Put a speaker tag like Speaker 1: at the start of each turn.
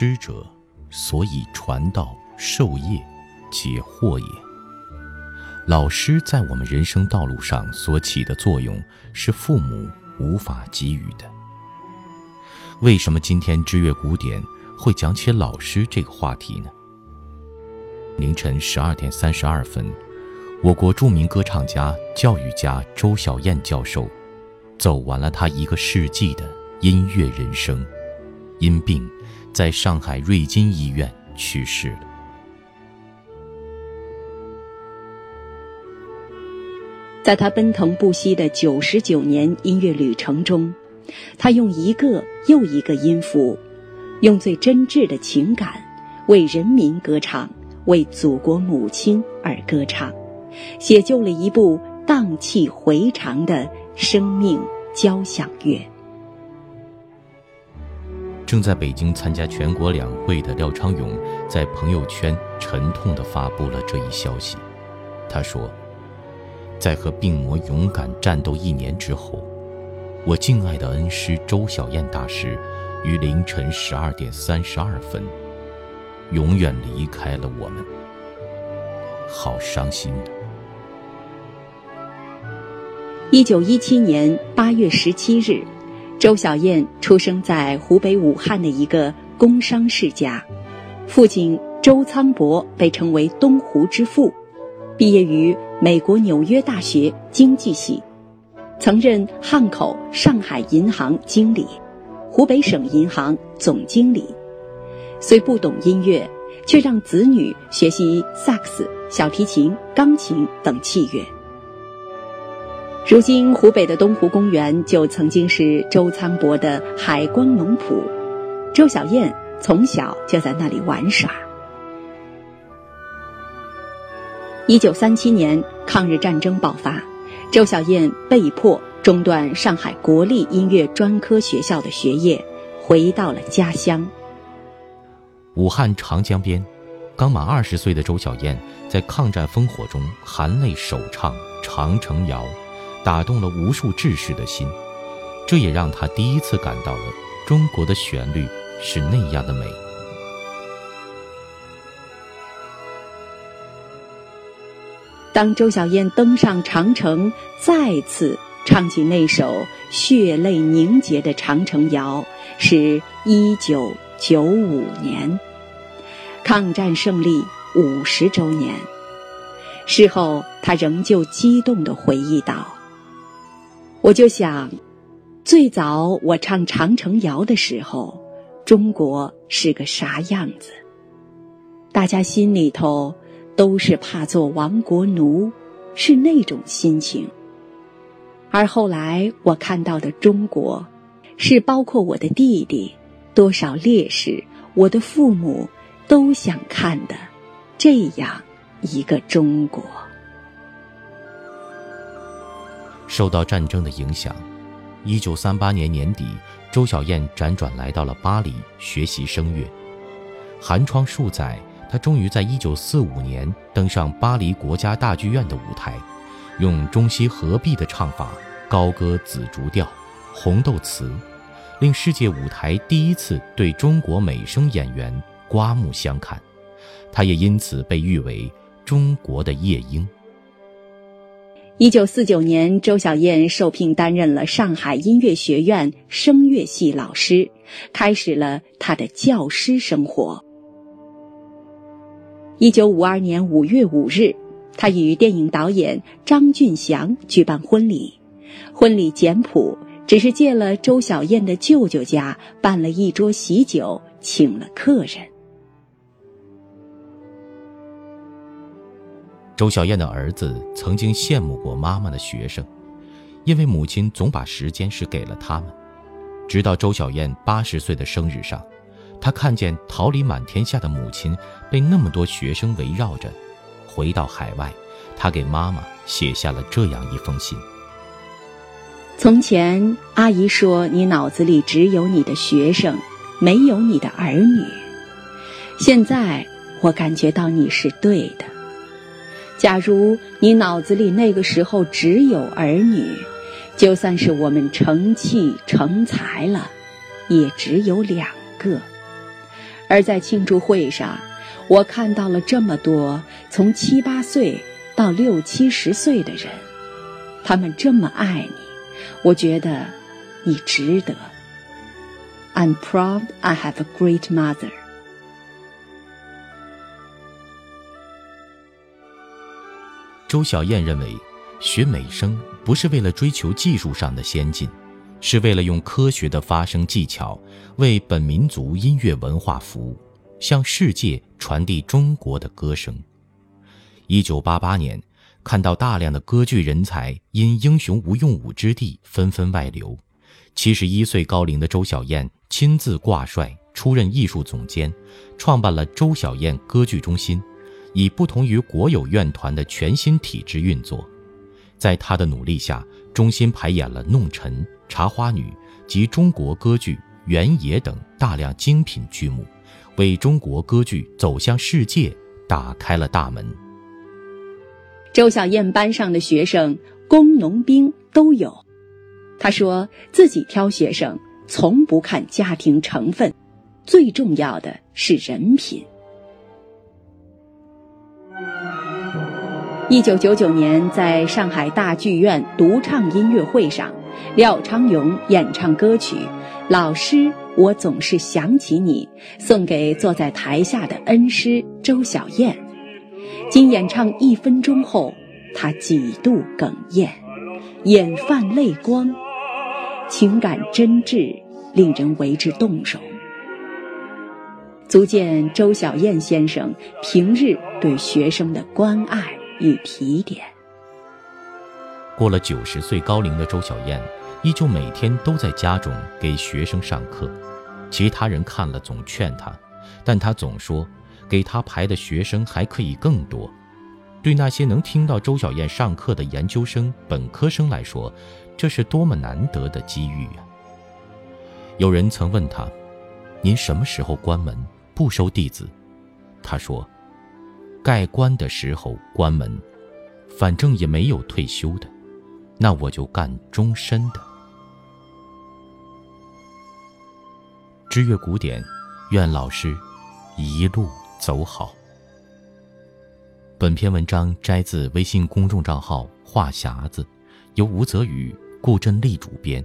Speaker 1: 师者，所以传道授业解惑也。老师在我们人生道路上所起的作用，是父母无法给予的。为什么今天知乐古典会讲起老师这个话题呢？凌晨十二点三十二分，我国著名歌唱家、教育家周小燕教授，走完了他一个世纪的音乐人生，因病在上海瑞金医院去世了。
Speaker 2: 在他奔腾不息的九十九年音乐旅程中，他用一个又一个音符，用最真挚的情感，为人民歌唱。为祖国母亲而歌唱，写就了一部荡气回肠的生命交响乐。
Speaker 1: 正在北京参加全国两会的廖昌永在朋友圈沉痛地发布了这一消息。他说：“在和病魔勇敢战斗一年之后，我敬爱的恩师周小燕大师于凌晨十二点三十二分。”永远离开了我们，好伤心。
Speaker 2: 一九一七年八月十七日，周小燕出生在湖北武汉的一个工商世家，父亲周仓伯被称为“东湖之父”，毕业于美国纽约大学经济系，曾任汉口、上海银行经理，湖北省银行总经理。虽不懂音乐，却让子女学习萨克斯、小提琴、钢琴等器乐。如今，湖北的东湖公园就曾经是周仓伯的海光农圃，周小燕从小就在那里玩耍。一九三七年，抗日战争爆发，周小燕被迫中断上海国立音乐专科学校的学业，回到了家乡。
Speaker 1: 武汉长江边，刚满二十岁的周小燕在抗战烽火中含泪首唱《长城谣》，打动了无数志士的心。这也让他第一次感到了中国的旋律是那样的美。
Speaker 2: 当周小燕登上长城，再次唱起那首血泪凝结的《长城谣》，是一九九五年。抗战胜利五十周年，事后他仍旧激动地回忆道：“我就想，最早我唱《长城谣》的时候，中国是个啥样子？大家心里头都是怕做亡国奴，是那种心情。而后来我看到的中国，是包括我的弟弟，多少烈士，我的父母。”都想看的这样一个中国。
Speaker 1: 受到战争的影响，一九三八年年底，周小燕辗转来到了巴黎学习声乐。寒窗数载，她终于在一九四五年登上巴黎国家大剧院的舞台，用中西合璧的唱法高歌紫竹调、红豆词，令世界舞台第一次对中国美声演员。刮目相看，他也因此被誉为中国的夜莺。
Speaker 2: 一九四九年，周小燕受聘担任了上海音乐学院声乐系老师，开始了她的教师生活。一九五二年五月五日，他与电影导演张俊祥举办婚礼，婚礼简朴，只是借了周小燕的舅舅家办了一桌喜酒，请了客人。
Speaker 1: 周小燕的儿子曾经羡慕过妈妈的学生，因为母亲总把时间是给了他们。直到周小燕八十岁的生日上，他看见桃李满天下的母亲被那么多学生围绕着。回到海外，他给妈妈写下了这样一封信：
Speaker 2: 从前，阿姨说你脑子里只有你的学生，没有你的儿女。现在我感觉到你是对的。假如你脑子里那个时候只有儿女，就算是我们成器成才了，也只有两个。而在庆祝会上，我看到了这么多从七八岁到六七十岁的人，他们这么爱你，我觉得你值得。I'm proud I have a great mother。
Speaker 1: 周小燕认为，学美声不是为了追求技术上的先进，是为了用科学的发声技巧为本民族音乐文化服务，向世界传递中国的歌声。一九八八年，看到大量的歌剧人才因英雄无用武之地纷纷外流，七十一岁高龄的周小燕亲自挂帅出任艺术总监，创办了周小燕歌剧中心。以不同于国有院团的全新体制运作，在他的努力下，中心排演了《弄臣》《茶花女》及中国歌剧《原野》等大量精品剧目，为中国歌剧走向世界打开了大门。
Speaker 2: 周小燕班上的学生工农兵都有，他说自己挑学生从不看家庭成分，最重要的是人品。一九九九年，在上海大剧院独唱音乐会上，廖昌永演唱歌曲《老师，我总是想起你》，送给坐在台下的恩师周小燕。经演唱一分钟后，他几度哽咽，眼泛泪光，情感真挚，令人为之动容。足见周小燕先生平日对学生的关爱。与提点。
Speaker 1: 过了九十岁高龄的周小燕，依旧每天都在家中给学生上课。其他人看了总劝她，但她总说，给她排的学生还可以更多。对那些能听到周小燕上课的研究生、本科生来说，这是多么难得的机遇啊！有人曾问她：“您什么时候关门不收弟子？”她说。盖关的时候关门，反正也没有退休的，那我就干终身的。知乐古典，愿老师一路走好。本篇文章摘自微信公众账号“话匣子”，由吴泽宇、顾振利主编。